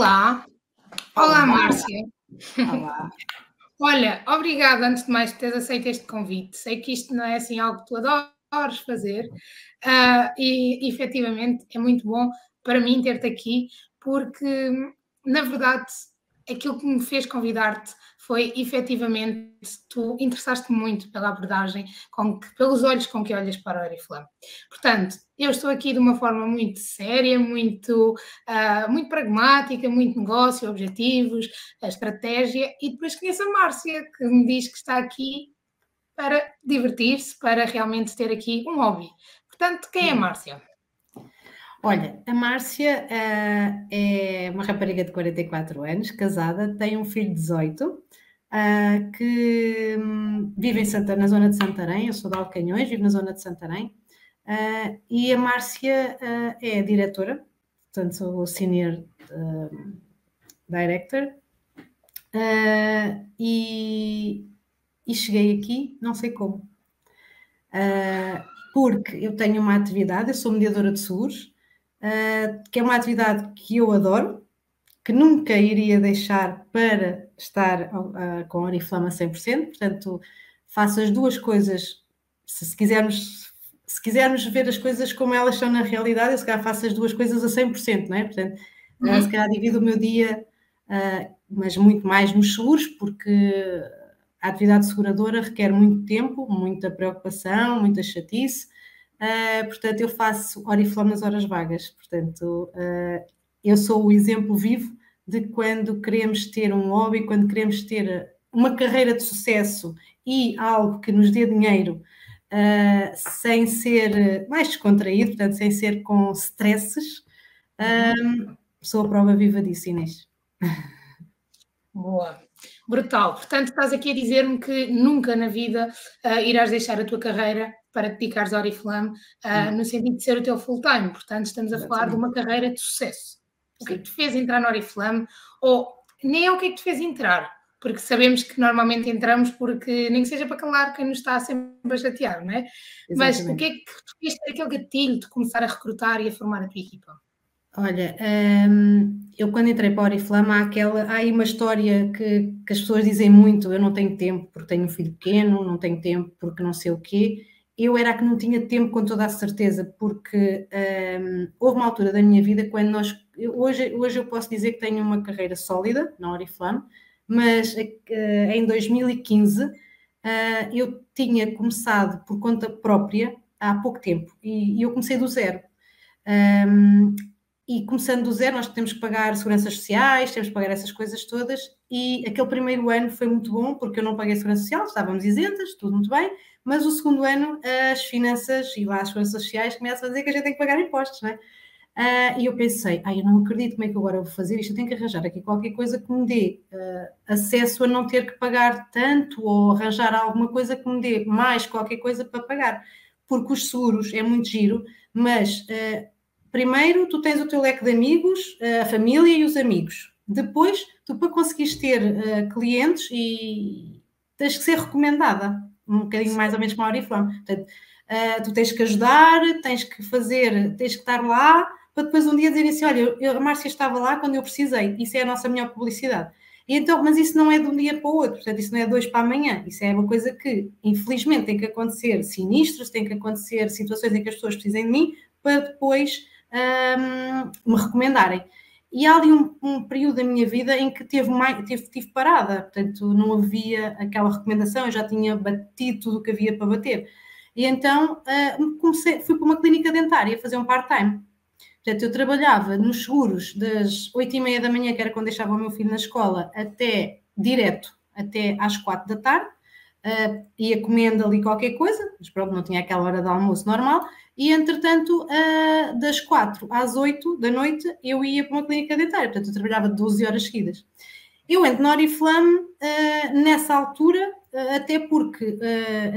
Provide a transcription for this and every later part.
Olá. Olá, Olá. Márcia. Olá. Olha, obrigada antes de mais por teres aceito este convite. Sei que isto não é assim algo que tu adoras fazer ah, e efetivamente é muito bom para mim ter-te aqui porque, na verdade, aquilo que me fez convidar-te foi efetivamente tu interessaste muito pela abordagem, com que, pelos olhos com que olhas para a Oriflame. Portanto, eu estou aqui de uma forma muito séria, muito, uh, muito pragmática, muito negócio, objetivos, a estratégia, e depois conheço a Márcia, que me diz que está aqui para divertir-se, para realmente ter aqui um hobby. Portanto, quem é a Márcia? Olha, a Márcia uh, é uma rapariga de 44 anos, casada, tem um filho de 18, uh, que um, vive em Santa, na zona de Santarém, eu sou de Alcanhões, vivo na zona de Santarém, uh, e a Márcia é a diretora, portanto sou o senior director, e, e, cheguei aqui, não sei como. porque eu tenho uma atividade, eu sou mediadora de seguros, uh, que é uma atividade que eu adoro, que nunca iria deixar para estar uh, com Oriflama 100%, portanto, faço as duas coisas, se, se, quisermos, se quisermos ver as coisas como elas são na realidade, eu se calhar faço as duas coisas a 100%, não é? Portanto, uhum. se calhar divido o meu dia, uh, mas muito mais nos seguros, porque a atividade seguradora requer muito tempo, muita preocupação, muita chatice, Uh, portanto, eu faço Oriflame nas horas vagas. Portanto, uh, eu sou o exemplo vivo de quando queremos ter um hobby, quando queremos ter uma carreira de sucesso e algo que nos dê dinheiro uh, sem ser mais descontraído, portanto, sem ser com stresses. sou a prova viva disso, Inês. Boa. Brutal. Portanto, estás aqui a dizer-me que nunca na vida irás deixar a tua carreira para dedicares ao Oriflame uh, no sentido de ser o teu full-time. Portanto, estamos a Exatamente. falar de uma carreira de sucesso. O que é que te fez entrar no Oriflame? Ou nem é o que é que te fez entrar, porque sabemos que normalmente entramos porque nem que seja para calar quem nos está sempre a chatear, não é? Exatamente. Mas o que é que te fez ter aquele gatilho de começar a recrutar e a formar a tua equipa? Olha, hum, eu quando entrei para a Oriflama, há, aquela, há aí uma história que, que as pessoas dizem muito, eu não tenho tempo porque tenho um filho pequeno, não tenho tempo porque não sei o quê, eu era a que não tinha tempo com toda a certeza, porque um, houve uma altura da minha vida quando nós. Hoje, hoje eu posso dizer que tenho uma carreira sólida na Oriflame, mas uh, em 2015 uh, eu tinha começado por conta própria há pouco tempo e, e eu comecei do zero. Um, e começando do zero, nós temos que pagar seguranças sociais, temos que pagar essas coisas todas. E aquele primeiro ano foi muito bom, porque eu não paguei segurança social, estávamos isentas, tudo muito bem mas o segundo ano as finanças e lá as finanças sociais começam a dizer que a gente tem que pagar impostos, não é? Uh, e eu pensei, ai, eu não acredito como é que agora vou fazer isto, eu tenho que arranjar aqui qualquer coisa que me dê uh, acesso a não ter que pagar tanto ou arranjar alguma coisa que me dê mais qualquer coisa para pagar, porque os seguros é muito giro, mas uh, primeiro tu tens o teu leque de amigos, a família e os amigos, depois tu para conseguires ter clientes e tens que ser recomendada, um bocadinho mais ou menos como a Oriflame. Portanto, uh, tu tens que ajudar, tens que fazer, tens que estar lá, para depois um dia dizerem assim: olha, eu, a Márcia estava lá quando eu precisei, isso é a nossa melhor publicidade. E então, mas isso não é de um dia para o outro, portanto, isso não é hoje para amanhã, isso é uma coisa que, infelizmente, tem que acontecer sinistros, tem que acontecer situações em que as pessoas precisem de mim para depois um, me recomendarem. E há ali um, um, período da minha vida em que teve mais, tive, tive parada, portanto não havia aquela recomendação, eu já tinha batido tudo o que havia para bater. E então uh, comecei, fui para uma clínica dentária fazer um part-time. Portanto, eu trabalhava nos seguros das 8 e meia da manhã, que era quando deixava o meu filho na escola, até direto, até às 4 da tarde, uh, ia comendo ali qualquer coisa, mas pronto, não tinha aquela hora de almoço normal, e entretanto, uh, das 4 às 8 da noite, eu ia para uma clínica dentária, portanto, eu trabalhava 12 horas seguidas. Eu entro na Oriflame uh, nessa altura, até porque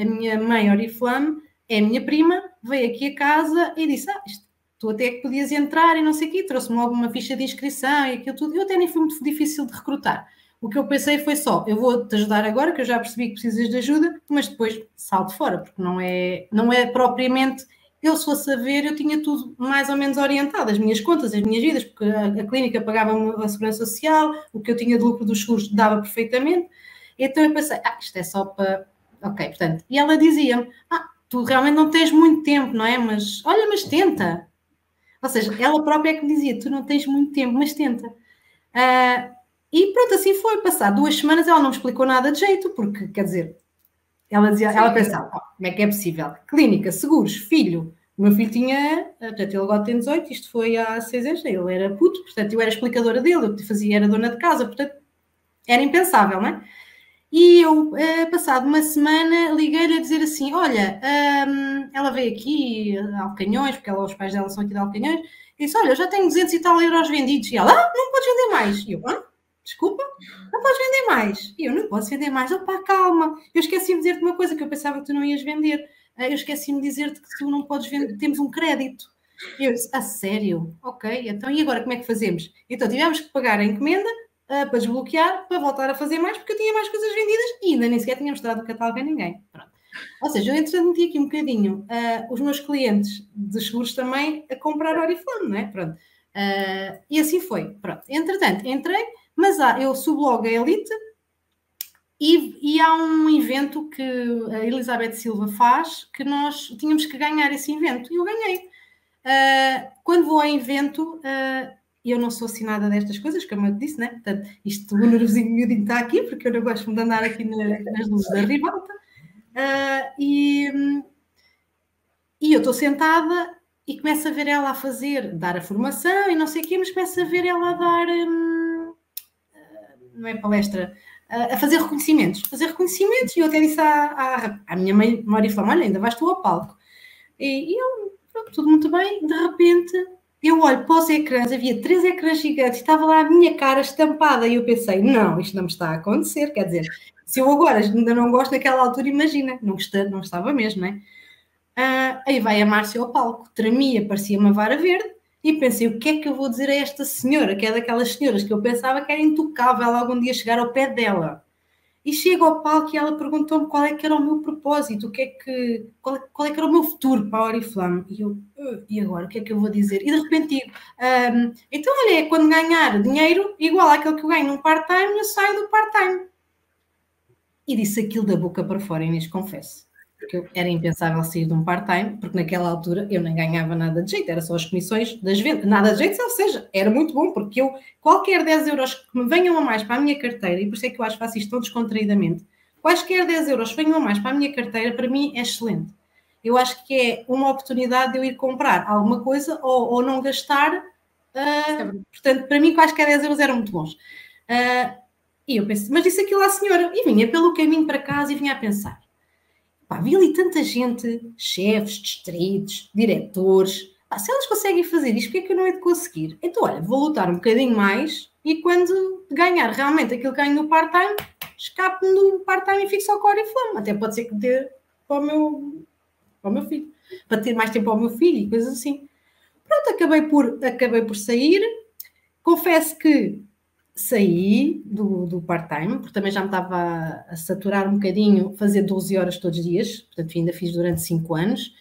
a minha mãe Oriflame é minha prima, veio aqui a casa e disse: Ah, isto, tu até que podias entrar e não sei o quê, trouxe-me logo uma ficha de inscrição e aquilo tudo. Eu até nem foi muito difícil de recrutar. O que eu pensei foi só, eu vou-te ajudar agora, que eu já percebi que precisas de ajuda, mas depois salto fora, porque não é, não é propriamente eu se fosse a ver, eu tinha tudo mais ou menos orientado, as minhas contas, as minhas vidas, porque a, a clínica pagava a segurança social, o que eu tinha de lucro dos seguros dava perfeitamente. Então eu pensei, ah, isto é só para. Ok, portanto. E ela dizia-me, ah, tu realmente não tens muito tempo, não é? Mas olha, mas tenta. Ou seja, ela própria é que me dizia, tu não tens muito tempo, mas tenta. Uh, e pronto, assim foi. Passar duas semanas ela não me explicou nada de jeito, porque, quer dizer, ela, dizia, ela pensava, oh, como é que é possível? Clínica, seguros, filho. O meu filho tinha, portanto, ele agora tem 18, isto foi há seis anos, ele era puto, portanto, eu era explicadora dele, eu fazia, era dona de casa, portanto, era impensável, não é? E eu, eh, passado uma semana, liguei-lhe a dizer assim: Olha, um, ela veio aqui a Alcanhões, porque ela, os pais dela são aqui de Alcanhões, e disse: Olha, eu já tenho 200 e tal euros vendidos. E ela: Ah, não podes vender mais. E eu: Ah, desculpa, não podes vender mais. E eu: Não posso vender mais. Opá, calma, eu esqueci de dizer-te uma coisa que eu pensava que tu não ias vender. Ah, eu esqueci-me de dizer-te que tu não podes vender, temos um crédito. E eu disse: A sério? Ok, então e agora como é que fazemos? Então tivemos que pagar a encomenda uh, para desbloquear, para voltar a fazer mais, porque eu tinha mais coisas vendidas e ainda nem sequer tinha mostrado o catálogo a ninguém. Pronto. Ou seja, eu entretanto meti aqui um bocadinho uh, os meus clientes de seguros também a comprar Oriflame, não é? Pronto. Uh, e assim foi. Pronto. Entretanto, entrei, mas há, eu subo logo a Elite e, e, há um evento que a Elizabeth Silva faz que nós tínhamos que ganhar esse evento e eu ganhei. Uh, quando vou ao evento, uh, eu não sou assim nada destas coisas, como eu disse, né? Portanto, isto, o nervosinho miudinho está aqui, porque eu não gosto de andar aqui na, nas luzes da ribalta. Uh, e, e eu estou sentada e começo a ver ela a fazer, dar a formação e não sei o quê, mas começo a ver ela a dar, hum, não é palestra, a fazer reconhecimentos. Fazer reconhecimentos, e eu até disse à, à, à minha mãe, Maria Flama, olha, ainda vais tu ao palco. E, e eu, tudo muito bem, de repente eu olho para os ecrãs, havia três ecrãs gigantes, estava lá a minha cara estampada e eu pensei, não, isto não me está a acontecer, quer dizer, se eu agora ainda não gosto naquela altura, imagina, não, está, não estava mesmo, não é? Uh, aí vai a Márcia ao palco, tremia, parecia uma vara verde, e pensei, o que é que eu vou dizer a esta senhora, que é daquelas senhoras que eu pensava que era intocável algum dia chegar ao pé dela. E chego ao palco e ela perguntou-me qual é que era o meu propósito, o que é que, qual, é, qual é que era o meu futuro para a Oriflame. E eu, uh, e agora, o que é que eu vou dizer? E de repente digo, um, então olha, é quando ganhar dinheiro igual àquele que eu ganho num part-time, eu saio do part-time. E disse aquilo da boca para fora, Inês, confesso porque era impensável sair de um part-time, porque naquela altura eu nem ganhava nada de jeito, era só as comissões das vendas, nada de jeito, ou seja, era muito bom, porque eu, qualquer 10 euros que me venham a mais para a minha carteira, e por isso é que eu acho que faço isto tão descontraídamente, quaisquer 10 euros que venham a mais para a minha carteira, para mim é excelente. Eu acho que é uma oportunidade de eu ir comprar alguma coisa ou, ou não gastar, uh, portanto, para mim quaisquer 10 euros eram muito bons. Uh, e eu pensei, mas disse aquilo à senhora, e vinha pelo caminho para casa e vinha a pensar, Pá, vi ali tanta gente, chefes, distritos, diretores. Pá, se elas conseguem fazer isto, porque é que eu não hei de conseguir? Então, olha, vou lutar um bocadinho mais e quando ganhar realmente aquilo que ganho no part-time, escapo no part-time e fico só com a Oriflame. Até pode ser que dê para o meu, para o meu filho, para ter mais tempo ao meu filho e coisas assim. Pronto, acabei por, acabei por sair. Confesso que saí do, do part-time, porque também já me estava a saturar um bocadinho fazer 12 horas todos os dias, portanto ainda fiz durante 5 anos.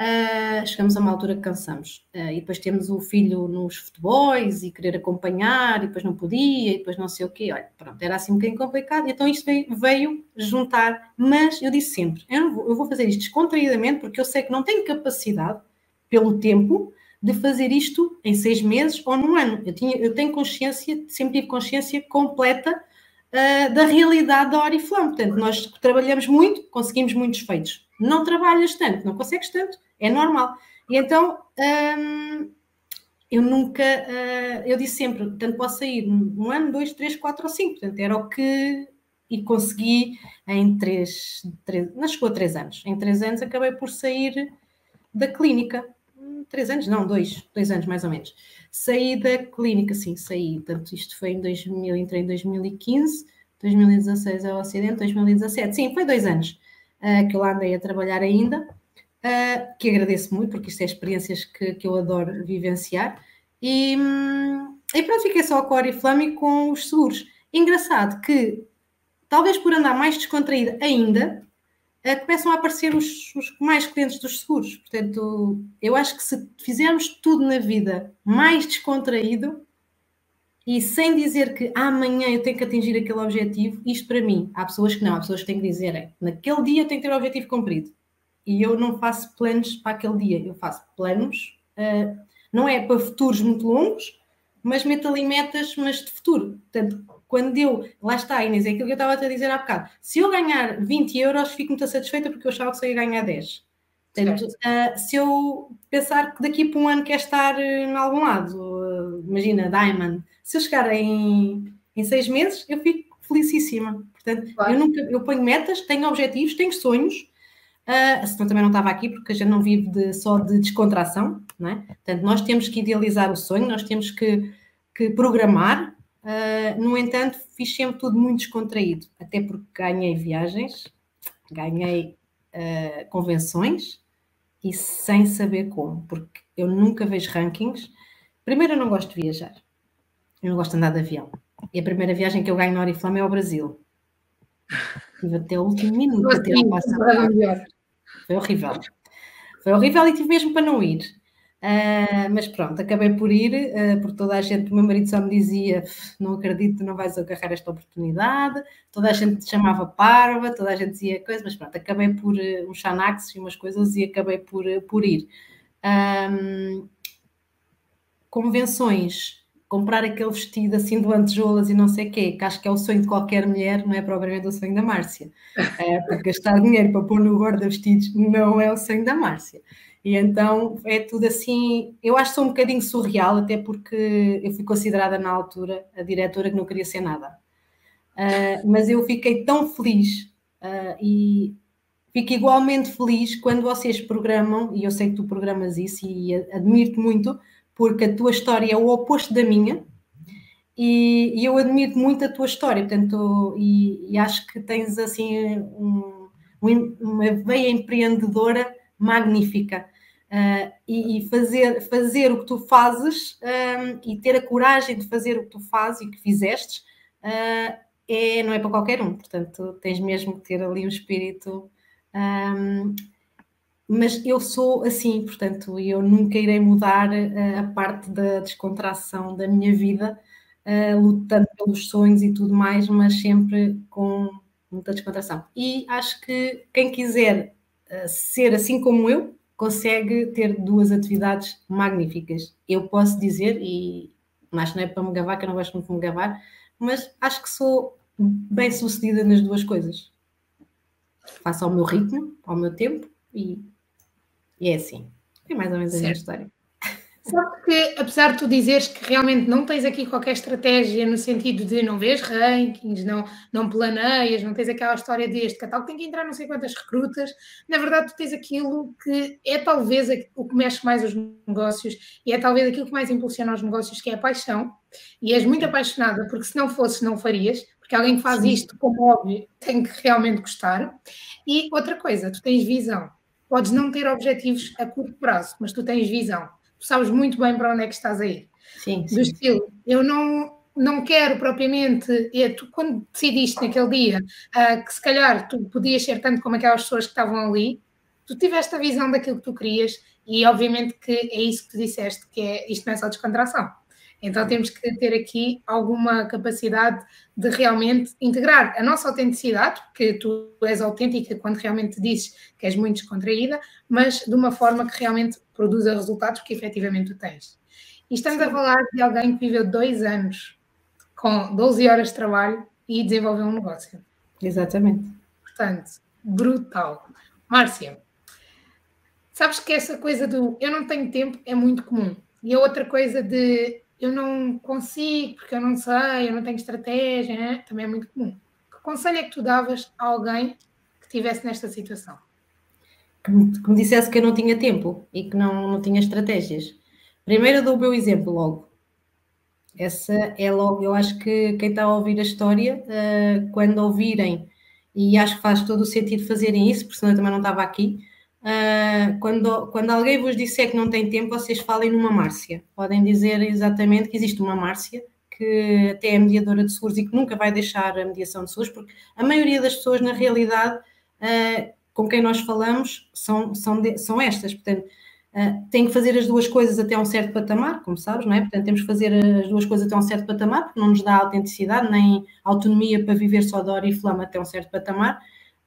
Uh, chegamos a uma altura que cansamos. Uh, e depois temos o filho nos futebols e querer acompanhar, e depois não podia, e depois não sei o quê. Olha, pronto, era assim um bocadinho complicado. Então isto veio, veio juntar, mas eu disse sempre: eu, vou, eu vou fazer isto descontraídamente, porque eu sei que não tenho capacidade, pelo tempo, de fazer isto em seis meses ou num ano. Eu, tinha, eu tenho consciência, sempre tive consciência completa uh, da realidade da Oriflame. Portanto, nós trabalhamos muito, conseguimos muitos feitos. Não trabalhas tanto, não consegues tanto, é normal. E então, eu nunca, uh, eu disse sempre, tanto posso sair um ano, dois, três, quatro ou cinco. Portanto, era o que e consegui em três, três não chegou a três anos. Em três anos acabei por sair da clínica três anos, não, dois, dois anos mais ou menos. Saí da clínica, sim, saí. Portanto, isto foi em 2000, entrei em 2015, 2016 é o acidente, 2017, sim, foi dois anos uh, que eu lá andei a trabalhar ainda, uh, que agradeço muito, porque isto é experiências que, que eu adoro vivenciar. E, hum, e pronto, fiquei só com a Oriflame com os seguros. Engraçado que, talvez por andar mais descontraída ainda, começam a aparecer os, os, mais clientes dos seguros. Portanto, eu acho que se fizermos tudo na vida mais descontraído e sem dizer que amanhã eu tenho que atingir aquele objetivo, isto para mim, há pessoas que não, há pessoas que têm que dizer naquele dia eu tenho que ter o objetivo cumprido. E eu não faço planos para aquele dia, eu faço planos, uh, não é para futuros muito longos, mas meto ali metas, mas de futuro. Portanto, quando eu, lá está, Inês, é aquilo que eu estava a dizer há bocado. Se eu ganhar 20 euros, fico muito satisfeita porque eu achava que só ia ganhar 10. Portanto, uh, se eu pensar que daqui para um ano quer estar uh, em algum lado, uh, imagina, Diamond, se eu chegar em, em seis meses, eu fico felicíssima. Portanto, claro. eu nunca, eu ponho metas, tenho objetivos, tenho sonhos, uh, senão também não estava aqui, porque a gente não vive de, só de descontração, não é? Portanto, nós temos que idealizar o sonho, nós temos que, que programar, Uh, no entanto, fiz sempre tudo muito descontraído, até porque ganhei viagens, ganhei uh, convenções e sem saber como, porque eu nunca vejo rankings. Primeiro, eu não gosto de viajar, eu não gosto de andar de avião. E a primeira viagem que eu ganho na Oriflama é ao Brasil. Tive até o último minuto para ter a Foi horrível. Foi horrível e tive mesmo para não ir. Uh, mas pronto, acabei por ir, uh, porque toda a gente, o meu marido só me dizia: Não acredito, não vais agarrar esta oportunidade. Toda a gente te chamava parva, toda a gente dizia coisas, mas pronto, acabei por uh, uns xanaxes e umas coisas e acabei por, por ir. Um, convenções, comprar aquele vestido assim de lantejoulas e não sei o quê, que acho que é o sonho de qualquer mulher, não é propriamente o sonho da Márcia. porque gastar dinheiro para pôr no guarda-vestidos não é o sonho da Márcia. E então é tudo assim. Eu acho que sou um bocadinho surreal, até porque eu fui considerada na altura a diretora que não queria ser nada. Uh, mas eu fiquei tão feliz uh, e fico igualmente feliz quando vocês programam, e eu sei que tu programas isso e admiro-te muito, porque a tua história é o oposto da minha. E, e eu admiro muito a tua história, portanto, e, e acho que tens assim um, uma veia empreendedora magnífica. Uh, e, e, fazer, fazer o que tu fazes um, e ter a coragem de fazer o que tu fazes e que fizestes uh, é, não é para qualquer um, portanto tens mesmo que ter ali um espírito um, mas eu sou assim, portanto eu nunca irei mudar uh, a parte da descontração da minha vida lutando pelos sonhos e tudo mais, mas sempre com muita descontração e acho que quem quiser ser assim como eu, consegue ter duas atividades magníficas. Eu posso dizer, e que não é para me gabar, que eu não gosto muito de me gabar, mas acho que sou bem sucedida nas duas coisas. Faço ao meu ritmo, ao meu tempo, e, e é assim. É mais ou menos certo. a minha história. Sabe que, apesar de tu dizeres que realmente não tens aqui qualquer estratégia no sentido de não vês rankings, não, não planeias, não tens aquela história deste catálogo, tem que entrar não sei quantas recrutas, na verdade tu tens aquilo que é talvez o que mexe mais os negócios e é talvez aquilo que mais impulsiona os negócios, que é a paixão. E és muito apaixonada, porque se não fosse, não farias, porque alguém que faz Sim. isto, como óbvio, tem que realmente gostar. E outra coisa, tu tens visão. Podes não ter objetivos a curto prazo, mas tu tens visão tu sabes muito bem para onde é que estás a ir. Sim, sim. Do estilo, eu não, não quero propriamente, é, tu quando decidiste naquele dia uh, que se calhar tu podias ser tanto como aquelas pessoas que estavam ali, tu tiveste a visão daquilo que tu querias e obviamente que é isso que tu disseste, que é isto não é só descontração. Então temos que ter aqui alguma capacidade de realmente integrar a nossa autenticidade, porque tu és autêntica quando realmente dizes que és muito descontraída, mas de uma forma que realmente produza resultados que efetivamente tu tens. E estamos Sim. a falar de alguém que viveu dois anos com 12 horas de trabalho e desenvolveu um negócio. Exatamente. Portanto, brutal. Márcia, sabes que essa coisa do eu não tenho tempo é muito comum. E a outra coisa de eu não consigo, porque eu não sei, eu não tenho estratégia, né? também é muito comum. Que conselho é que tu davas a alguém que estivesse nesta situação? Que me, que me, dissesse que eu não tinha tempo e que não, não tinha estratégias. Primeiro dou o meu exemplo logo. Essa é logo, eu acho que quem está a ouvir a história, uh, quando ouvirem, e acho que faz todo o sentido fazerem isso, porque senão eu também não estava aqui, Uh, quando, quando alguém vos disser que não tem tempo, vocês falem numa Márcia. Podem dizer exatamente que existe uma Márcia que até é mediadora de seguros e que nunca vai deixar a mediação de seguros, porque a maioria das pessoas, na realidade, uh, com quem nós falamos são, são, de, são estas. Portanto, uh, tem que fazer as duas coisas até um certo patamar, como sabes, não é? Portanto, temos que fazer as duas coisas até um certo patamar, porque não nos dá autenticidade nem autonomia para viver só de hora e flama até um certo patamar.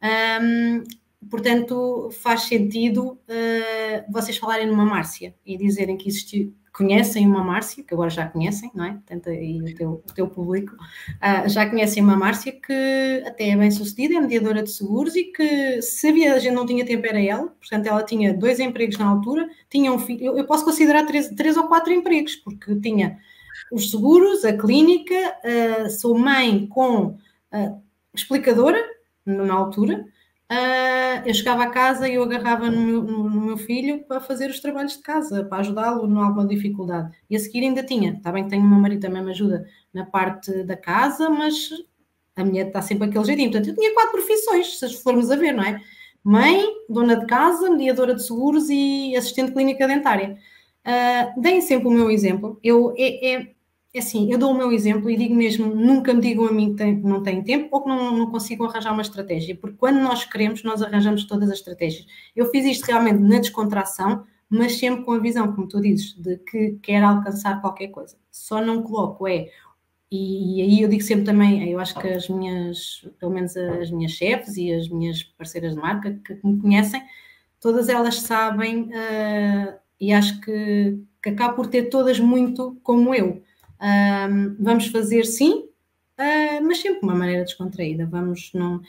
Um, portanto, faz sentido uh, vocês falarem numa Márcia e dizerem que existiu, conhecem uma Márcia, que agora já conhecem, não é? Portanto, e o teu, o teu público uh, já conhecem uma Márcia que até é bem sucedida, é mediadora de seguros e que se a gente não tinha tempo era ela, portanto ela tinha dois empregos na altura, tinha um filho, eu, eu posso considerar três, três ou quatro empregos, porque tinha os seguros, a clínica, uh, sou mãe com uh, explicadora na altura, Uh, eu chegava a casa e eu agarrava no meu, no, no meu, filho para fazer os trabalhos de casa, para ajudá-lo em alguma dificuldade. E a seguir ainda tinha, está bem que tenho o meu marido também me ajuda na parte da casa, mas a minha está sempre aquele jeitinho. Portanto, eu tinha quatro profissões, se formos a ver, não é? Mãe, dona de casa, mediadora de seguros e assistente clínica dentária. Uh, deem sempre o meu exemplo. Eu, é, é é assim, eu dou o meu exemplo e digo mesmo, nunca me digam a mim que não tenho tempo ou que não, não consigo arranjar uma estratégia, porque quando nós queremos, nós arranjamos todas as estratégias. Eu fiz isto realmente na descontração, mas sempre com a visão, como tu dizes, de que quer alcançar qualquer coisa. Só não coloco é, e, e aí eu digo sempre também, eu acho que as minhas, pelo menos as minhas chefes e as minhas parceiras de marca que, que me conhecem, todas elas sabem uh, e acho que, que acabo por ter todas muito como eu um, vamos fazer sim, uh, mas sempre de uma maneira descontraída. Vamos, não,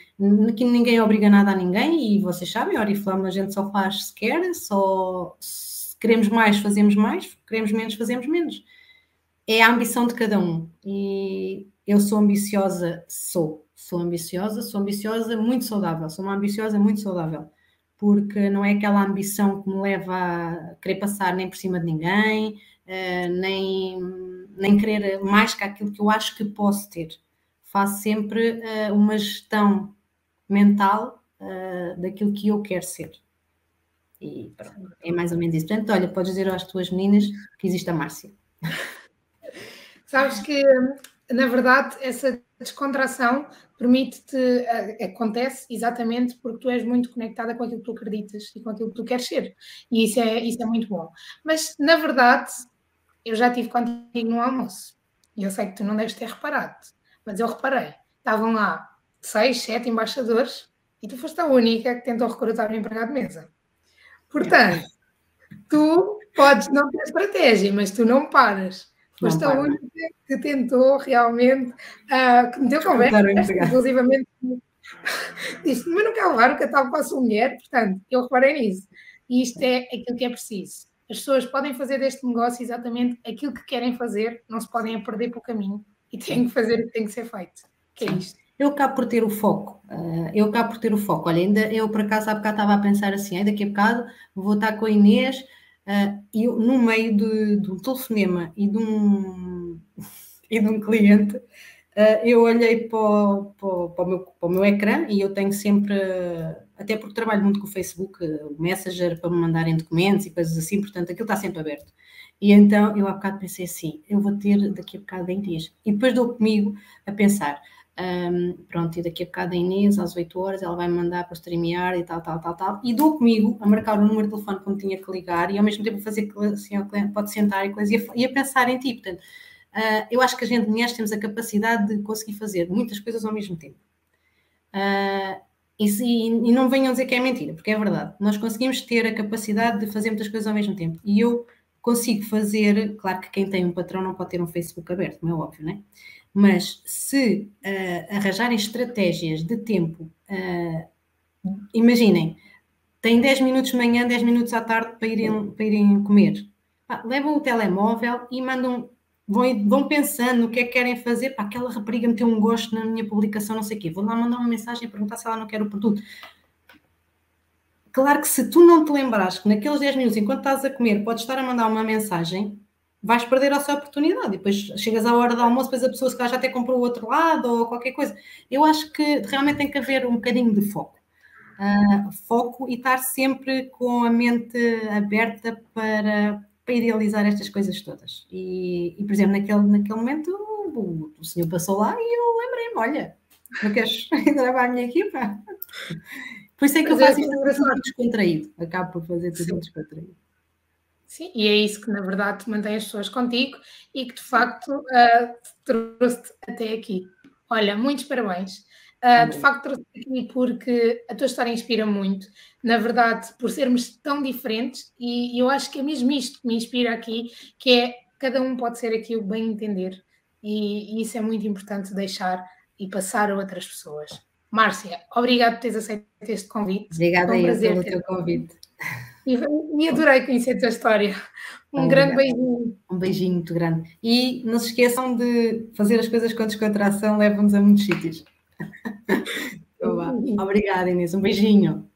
aqui ninguém obriga nada a ninguém e vocês sabem, Oriflama a gente só faz se quer, só se queremos mais, fazemos mais, queremos menos, fazemos menos. É a ambição de cada um e eu sou ambiciosa, sou, sou ambiciosa, sou ambiciosa muito saudável, sou uma ambiciosa muito saudável porque não é aquela ambição que me leva a querer passar nem por cima de ninguém, uh, nem, nem querer mais que aquilo que eu acho que posso ter. Faço sempre uh, uma gestão mental uh, daquilo que eu quero ser. E pronto, é mais ou menos isso. Portanto, olha, podes dizer às tuas meninas que existe a Márcia. Sabes que, na verdade, essa descontração permite-te, acontece exatamente porque tu és muito conectada com aquilo que tu acreditas e com aquilo que tu queres ser. E isso é, isso é muito bom. Mas, na verdade, eu já estive contigo no almoço e eu sei que tu não deves ter reparado, mas eu reparei. Estavam lá seis, sete embaixadores e tu foste a única que tentou recrutar um empregado de mesa. Portanto, tu podes não ter estratégia, mas tu não paras. Foste não a única que tentou realmente, uh, que meteu conversa, inclusivamente disse, mas não quero levar o catálogo para a sua mulher, portanto, eu reparei nisso. E isto é aquilo que é preciso. As pessoas podem fazer deste negócio exatamente aquilo que querem fazer, não se podem perder pelo caminho e têm que fazer o que tem que ser feito. Que é isto. Eu acabo por ter o foco, uh, eu acabo por ter o foco. Olha, ainda eu por acaso há bocado estava a pensar assim, daqui a bocado vou estar com a Inês uh, e eu, no meio de, de um telefonema e de um, e de um cliente, uh, eu olhei para para, para, o meu, para o meu ecrã e eu tenho sempre até porque trabalho muito com o Facebook, o Messenger, para me mandarem documentos e coisas assim, portanto aquilo está sempre aberto. E então eu há bocado pensei assim, eu vou ter daqui a bocado a Inês. E depois dou comigo a pensar, um, pronto, e daqui a bocado a Inês, às 8 horas, ela vai me mandar para streamear e tal, tal, tal, tal. E dou comigo a marcar o número de telefone como tinha que ligar e ao mesmo tempo fazer assim, o cliente pode sentar e coisa, e a, e a pensar em ti. Portanto, uh, eu acho que a gente, mulheres, temos a capacidade de conseguir fazer muitas coisas ao mesmo tempo. Uh, e, e, não venham dizer que é mentira, porque é verdade. Nós conseguimos ter a capacidade de fazer muitas coisas ao mesmo tempo. E eu consigo fazer, claro que quem tem um patrão não pode ter um Facebook aberto, como é óbvio, né? Mas se uh, arranjarem estratégias de tempo, uh, imaginem, têm 10 minutos de manhã, 10 minutos à tarde para irem, para irem comer. Ah, levam o telemóvel e mandam vão, vão pensando no que é que querem fazer. Pá, aquela rapariga meteu um gosto na minha publicação, não sei o quê. Vou lá mandar uma mensagem e perguntar se ela não quer o produto. Claro que se tu não te lembrares que naqueles 10 minutos, enquanto estás a comer, podes estar a mandar uma mensagem, vais perder a sua oportunidade. E depois chegas à hora do almoço, depois a pessoa se calhar já até comprou o outro lado ou qualquer coisa. Eu acho que realmente tem que haver um bocadinho de foco. Uh, foco e estar sempre com a mente aberta para, para idealizar estas coisas todas. E, e por exemplo, naquele, naquele momento o, o senhor passou lá e eu lembrei-me, olha, não queres entrar para a minha equipa? Por isso é que eu faço isto tudo descontraído. Acabo por fazer tudo Sim. descontraído. Sim, e é isso que na verdade mantém as pessoas contigo e que de facto uh, trouxe-te até aqui. Olha, muitos parabéns. Uh, de facto, trouxe aqui porque a tua história inspira muito. Na verdade, por sermos tão diferentes, e eu acho que é mesmo isto que me inspira aqui, que é cada um pode ser aqui o bem entender, e, e isso é muito importante deixar e passar a outras pessoas. Márcia, obrigado por teres aceito este convite. Obrigada um eu pelo teu convite. E, e adorei conhecer a tua história. Um grande beijinho. Um beijinho muito grande. E não se esqueçam de fazer as coisas com descontração, leva-nos a muitos sítios. Então, Obrigada, Inês. Um beijinho.